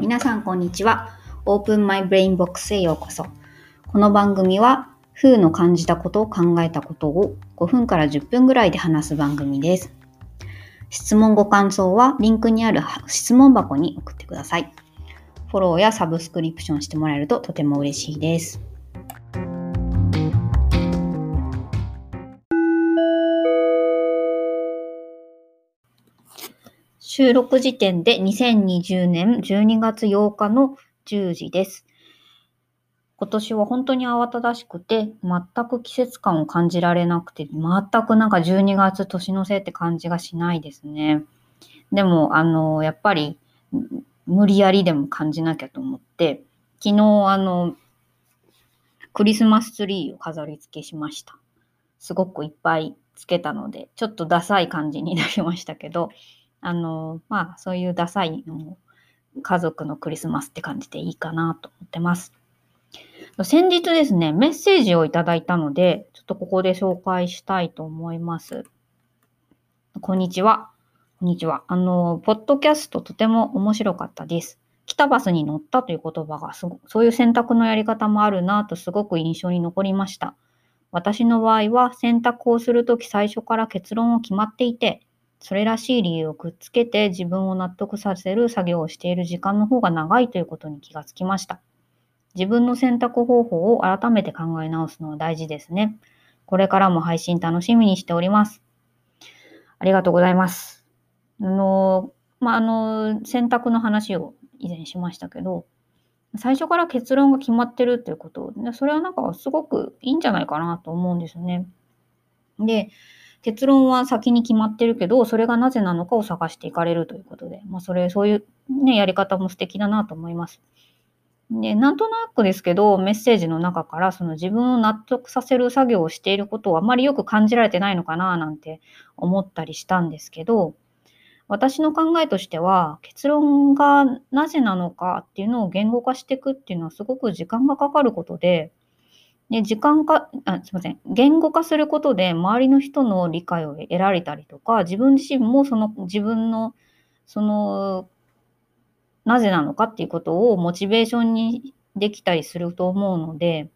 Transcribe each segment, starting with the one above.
皆さんこんにちは。 Open My Brain Box へようこそ。この番組は、風の感じたことを考えたことを5分から10分ぐらいで話す番組です。質問ご感想はリンクにある質問箱に送ってください。フォローやサブスクリプションしてもらえるととても嬉しいです。収録時点で2020年12月8日の10時です。今年は本当に慌ただしくて、全く季節感を感じられなくて、全くなんか12月年のせいって感じがしないですね。でも、あの、やっぱり無理やりでも感じなきゃと思って、昨日あの、クリスマスツリーを飾り付けしました。すごくいっぱいつけたので、ちょっとダサい感じになりましたけど、あの、まあ、そういうダサいの家族のクリスマスって感じでいいかなと思ってます。先日ですね、メッセージをいただいたので、ちょっとここで紹介したいと思います。こんにちは。こんにちは。あの、ポッドキャストとても面白かったです。来たバスに乗ったという言葉がすご、そういう選択のやり方もあるなとすごく印象に残りました。私の場合は選択をするとき最初から結論を決まっていて、それらしい理由をくっつけて自分を納得させる作業をしている時間の方が長いということに気がつきました。自分の選択方法を改めて考え直すのは大事ですね。これからも配信楽しみにしております。ありがとうございます。あの、まあ、あの、選択の話を以前しましたけど、最初から結論が決まってるっていうこと、それはなんかすごくいいんじゃないかなと思うんですよね。で、結論は先に決まってるけど、それがなぜなのかを探していかれるということで、まあ、それ、そういうね、やり方も素敵だなと思います。で、なんとなくですけど、メッセージの中から、その自分を納得させる作業をしていることをあまりよく感じられてないのかな、なんて思ったりしたんですけど、私の考えとしては、結論がなぜなのかっていうのを言語化していくっていうのはすごく時間がかかることで、で、時間か、あ、すいません。言語化することで周りの人の理解を得られたりとか、自分自身もその自分の、その、なぜなのかっていうことをモチベーションにできたりすると思うので、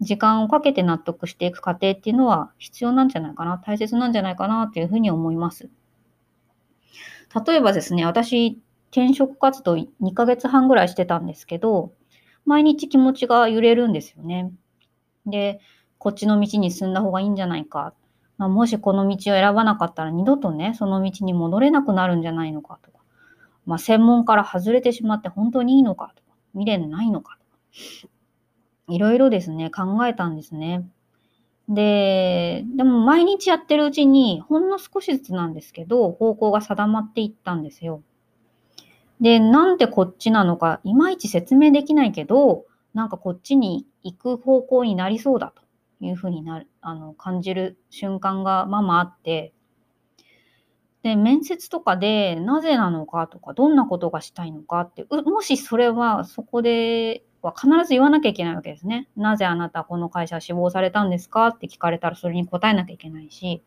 時間をかけて納得していく過程っていうのは必要なんじゃないかな、大切なんじゃないかなというふうに思います。例えばですね、私、転職活動2ヶ月半ぐらいしてたんですけど、毎日気持ちが揺れるんですよね。で、こっちの道に進んだ方がいいんじゃないか。まあ、もしこの道を選ばなかったら二度とね、その道に戻れなくなるんじゃないのかとか、まあ、専門から外れてしまって本当にいいのかとか、未練ないのかとか、いろいろですね、考えたんですね。で、でも毎日やってるうちに、ほんの少しずつなんですけど、方向が定まっていったんですよ。で、なんでこっちなのか、いまいち説明できないけど、なんかこっちに行く方向になりそうだというふうになる、あの、感じる瞬間がまあまあって、で、面接とかでなぜなのかとか、どんなことがしたいのかって、もしそれはそこでは必ず言わなきゃいけないわけですね。なぜあなたこの会社志望されたんですかって聞かれたらそれに答えなきゃいけないし、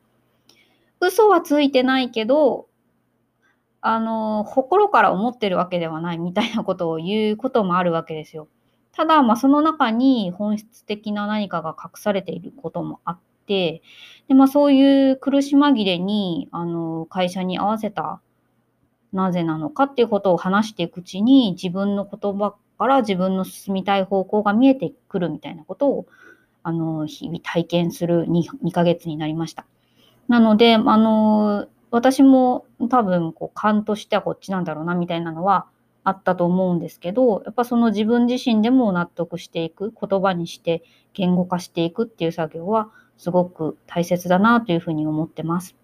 嘘はついてないけど、あの、心から思ってるわけではないみたいなことを言うこともあるわけですよ。ただ、まあ、その中に本質的な何かが隠されていることもあって、でまあ、そういう苦し紛れにあの会社に合わせたなぜなのかっていうことを話していくうちに自分の言葉から自分の進みたい方向が見えてくるみたいなことをあの日々体験する 2, 2ヶ月になりました。なので、あの私も多分こう勘としてはこっちなんだろうなみたいなのはあったと思うんですけど、やっぱその自分自身でも納得していく、言葉にして言語化していくっていう作業はすごく大切だなというふうに思ってます。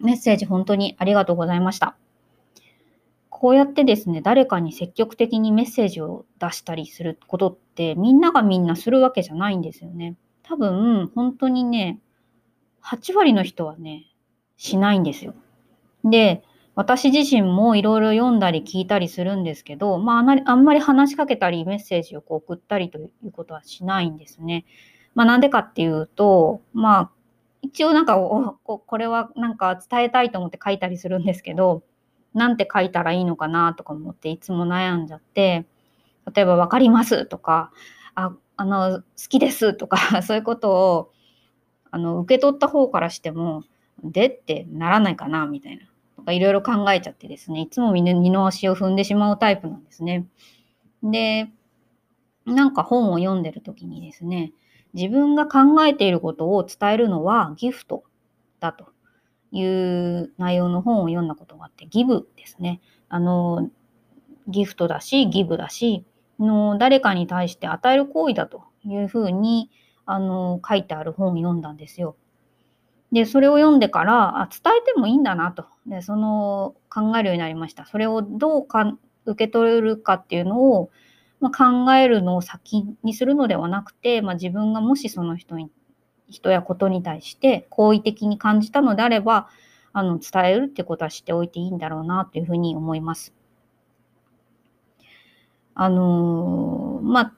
メッセージ本当にありがとうございました。こうやってですね、誰かに積極的にメッセージを出したりすることってみんながみんなするわけじゃないんですよね。多分、本当にね、8割の人はね、しないんですよ。で、私自身もいろいろ読んだり聞いたりするんですけど、まあ、あんまり話しかけたりメッセージをこう送ったりということはしないんですね。まあ、なんでかっていうと、まあ、一応なんかこれはなんか伝えたいと思って書いたりするんですけど、なんて書いたらいいのかなとか思っていつも悩んじゃって例えば「分かります」とか「ああの好きです」とか そういうことをあの受け取った方からしても「で?」ってならないかなみたいな。とかいろいろ考えちゃってですねいつも二の足を踏んでしまうタイプなんですね。でなんか本を読んでる時にですね自分が考えていることを伝えるのはギフトだという内容の本を読んだことがあって、ギブですね。あの、ギフトだし、ギブだし、の誰かに対して与える行為だというふうにあの書いてある本を読んだんですよ。で、それを読んでから、あ伝えてもいいんだなと。で、その考えるようになりました。それをどうか受け取れるかっていうのを、まあ、考えるのを先にするのではなくて、まあ、自分がもしその人に人やことに対して好意的に感じたのであれば、あの、伝えるってことはしておいていいんだろうなというふうに思います。あのー、まあ、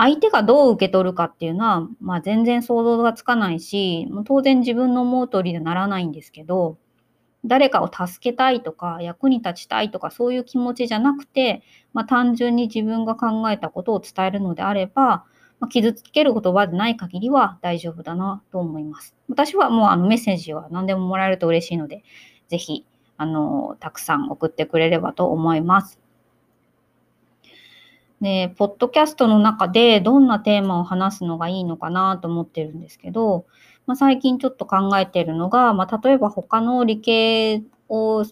相手がどう受け取るかっていうのは、まあ、全然想像がつかないし、当然自分の思う通りでならないんですけど、誰かを助けたいとか、役に立ちたいとか、そういう気持ちじゃなくて、まあ、単純に自分が考えたことを伝えるのであれば、まあ、傷つける言葉でない限りは大丈夫だなと思います。私はもうあのメッセージは何でももらえると嬉しいので、ぜひ、あの、たくさん送ってくれればと思います。で、ポッドキャストの中でどんなテーマを話すのがいいのかなと思ってるんですけど、まあ、最近ちょっと考えてるのが、まあ、例えば他の理系を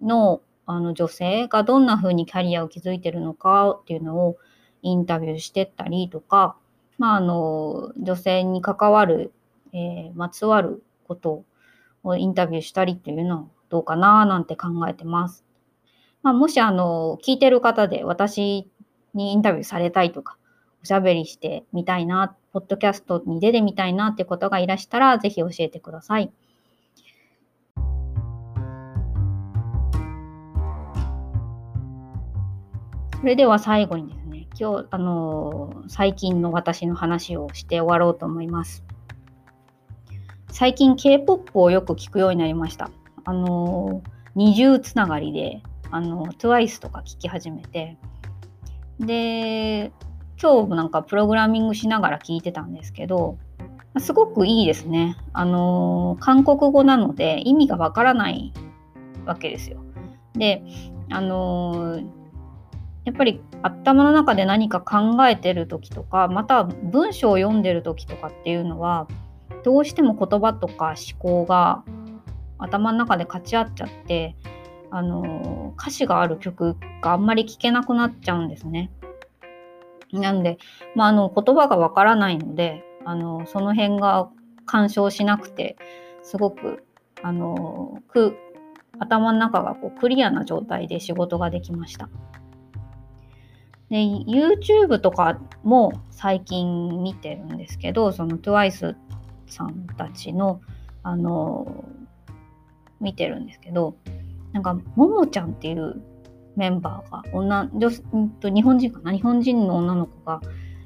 のあの女性がどんな風にキャリアを築いてるのかっていうのをインタビューしてったりとか、まあ、あの、女性に関わる、えー、まつわることをインタビューしたりっていうのはどうかななんて考えてます。まあ、もし、あの、聞いてる方で私にインタビューされたいとか、おしゃべりしてみたいな、ポッドキャストに出てみたいなってことがいらしたら、ぜひ教えてください。それでは最後にですね、今日、あの最近の私の話をして終わろうと思います。最近 K-POP をよく聞くようになりました。あの二重つながりで、あの TWICE とか聞き始めて、で、今日もなんかプログラミングしながら聞いてたんですけど、すごくいいですね。あの韓国語なので意味がわからないわけですよ。で、あのやっぱり頭の中で何か考えてる時とかまた文章を読んでる時とかっていうのはどうしても言葉とか思考が頭の中で勝ち合っちゃってあの歌詞がある曲があんまり聴けなくなっちゃうんですね。なんで、まあ、あの言葉がわからないのであのその辺が干渉しなくてすごくあの頭の中がこうクリアな状態で仕事ができました。で YouTube とかも最近見てるんですけどその TWICE さんたちのあの見てるんですけどなんかももちゃんっていうメンバーが女女んと日本人かな？日本人の女の子が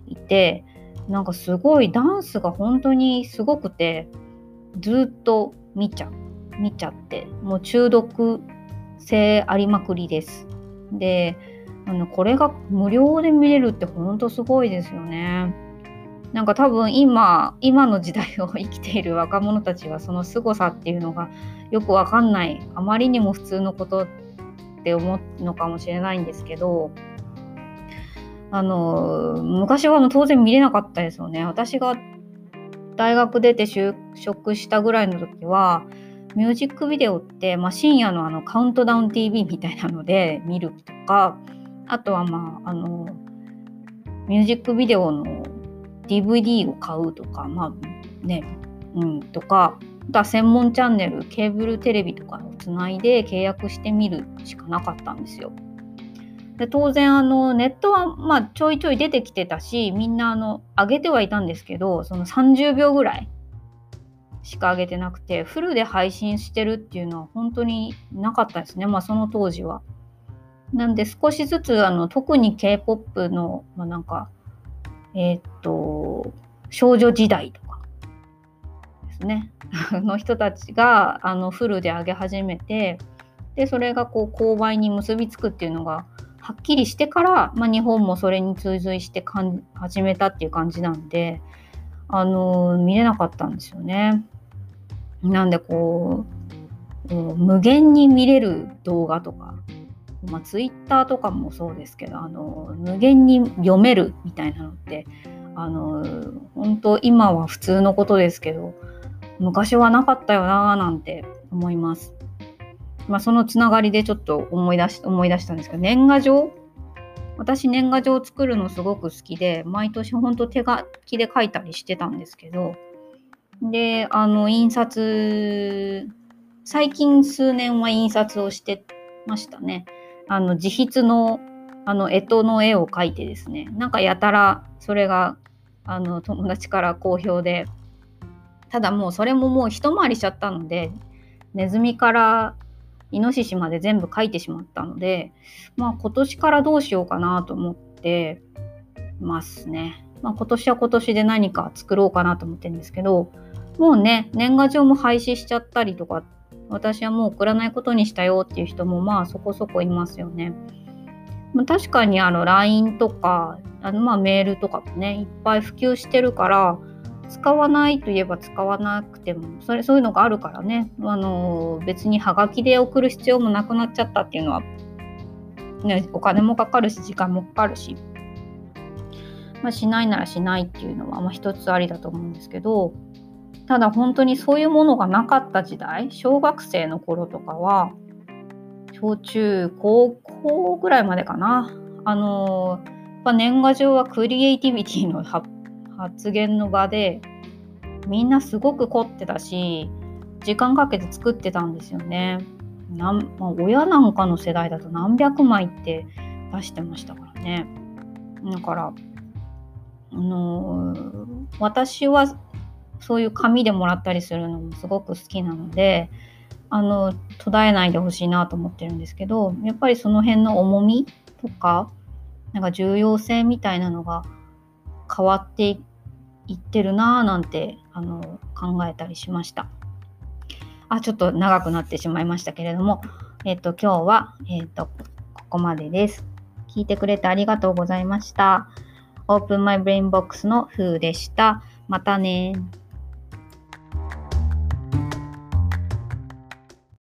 いてなんかすごいダンスが本当にすごくてずっと見ちゃ見ちゃってもう中毒性ありまくりです。であのこれが無料で見れるってほんとすごいですよね。なんか多分今今の時代を生きている若者たちはその凄さっていうのがよくわかんないあまりにも普通のことって思うのかもしれないんですけどあの昔はもう当然見れなかったですよね。私が大学出て就職したぐらいの時はミュージックビデオって、まあ、深夜のあのカウントダウン TV みたいなので見るとかあとはまあ、あの、ミュージックビデオの DVD を買うとか、まあね、うん、とか、あとは専門チャンネル、ケーブルテレビとかをつないで契約してみるしかなかったんですよ。で当然あのネットはまあちょいちょい出てきてたしみんなあの上げてはいたんですけどその30秒ぐらいしか上げてなくてフルで配信してるっていうのは本当になかったですねまあその当時は。なんで少しずつあの特に K-POP の、まあ、なんか、えー、っと、少女時代とかですね、の人たちがあのフルで上げ始めて、でそれがこう購買に結びつくっていうのがはっきりしてから、まあ、日本もそれに追随してかん始めたっていう感じなんで、あの見れなかったんですよね。なんでこう無限に見れる動画とか、まあ、ツイッターとかもそうですけどあの無限に読めるみたいなのってあの本当今は普通のことですけど昔はなかったよななんて思います。まあ、そのつながりでちょっと思い出し思い出したんですけど年賀状？私年賀状作るのすごく好きで毎年ほんと手書きで書いたりしてたんですけどであの印刷最近数年は印刷をしてましたねあの自筆のあの干支の絵を描いてですねなんかやたらそれがあの友達から好評でただもうそれももう一回りしちゃったのでネズミからイノシシまで全部書いてしまったので、まあ今年からどうしようかなと思ってますね。まあ今年は今年で何か作ろうかなと思ってるんですけど、もうね、年賀状も廃止しちゃったりとか、私はもう送らないことにしたよっていう人もまあそこそこいますよね。まあ、確かにあの LINE とかあのまあメールとかもね、いっぱい普及してるから、使わないといえば使わなくてもそれそういうのがあるからね。あの別にはがきで送る必要もなくなっちゃったっていうのは、ね、お金もかかるし時間もかかるし、まあ、しないならしないっていうのは、まあ、一つありだと思うんですけど。ただ本当にそういうものがなかった時代小学生の頃とかは小中高校ぐらいまでかなあのや年賀状はクリエイティビティの発言の場でみんなすごく凝ってたし時間かけて作ってたんですよね。なんまあ、親なんかの世代だと何百枚って出してましたからね。だから、あのー、私はそういう紙でもらったりするのもすごく好きなのであの途絶えないでほしいなと思ってるんですけどやっぱりその辺の重みとかなんか重要性みたいなのが変わっていってるなぁなんてあの考えたりしました。あ、ちょっと長くなってしまいましたけれども、えっ、と、今日は、えっ、と、ここまでです。聞いてくれてありがとうございました。Open My Brain Box の風でした。またね